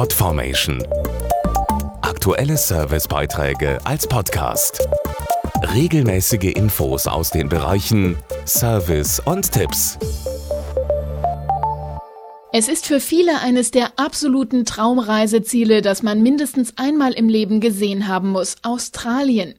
Podformation. Aktuelle Servicebeiträge als Podcast. Regelmäßige Infos aus den Bereichen Service und Tipps. Es ist für viele eines der absoluten Traumreiseziele, das man mindestens einmal im Leben gesehen haben muss, Australien.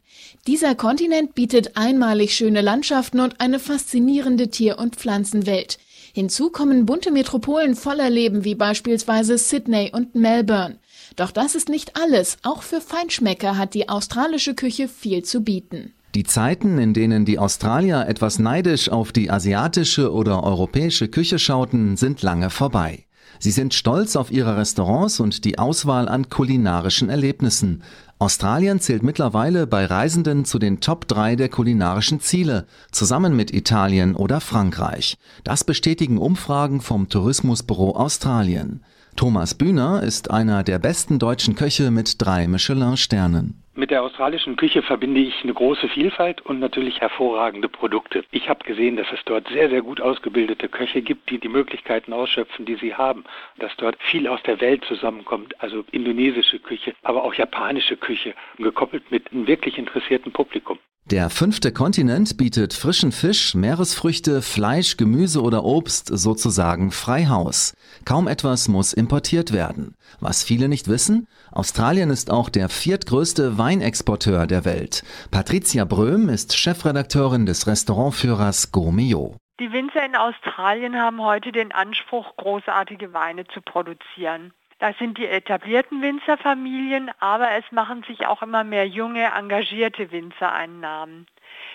Dieser Kontinent bietet einmalig schöne Landschaften und eine faszinierende Tier- und Pflanzenwelt. Hinzu kommen bunte Metropolen voller Leben wie beispielsweise Sydney und Melbourne. Doch das ist nicht alles. Auch für Feinschmecker hat die australische Küche viel zu bieten. Die Zeiten, in denen die Australier etwas neidisch auf die asiatische oder europäische Küche schauten, sind lange vorbei. Sie sind stolz auf ihre Restaurants und die Auswahl an kulinarischen Erlebnissen. Australien zählt mittlerweile bei Reisenden zu den Top 3 der kulinarischen Ziele, zusammen mit Italien oder Frankreich. Das bestätigen Umfragen vom Tourismusbüro Australien. Thomas Bühner ist einer der besten deutschen Köche mit drei Michelin-Sternen. Mit der australischen Küche verbinde ich eine große Vielfalt und natürlich hervorragende Produkte. Ich habe gesehen, dass es dort sehr, sehr gut ausgebildete Köche gibt, die die Möglichkeiten ausschöpfen, die sie haben. Dass dort viel aus der Welt zusammenkommt, also indonesische Küche, aber auch japanische Küche, gekoppelt mit einem wirklich interessierten Publikum. Der fünfte Kontinent bietet frischen Fisch, Meeresfrüchte, Fleisch, Gemüse oder Obst sozusagen Freihaus. Kaum etwas muss importiert werden. Was viele nicht wissen, Australien ist auch der viertgrößte Weinexporteur der Welt. Patricia Bröhm ist Chefredakteurin des Restaurantführers Gourmillot. Die Winzer in Australien haben heute den Anspruch, großartige Weine zu produzieren. Das sind die etablierten Winzerfamilien, aber es machen sich auch immer mehr junge, engagierte Winzer einen Namen.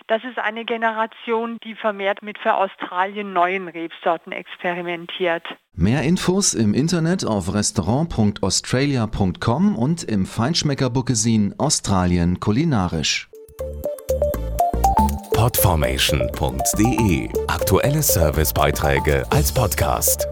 Das ist eine Generation, die vermehrt mit für Australien neuen Rebsorten experimentiert. Mehr Infos im Internet auf restaurant.australia.com und im Feinschmecker-Bookesin Australien kulinarisch. Podformation.de Aktuelle Servicebeiträge als Podcast.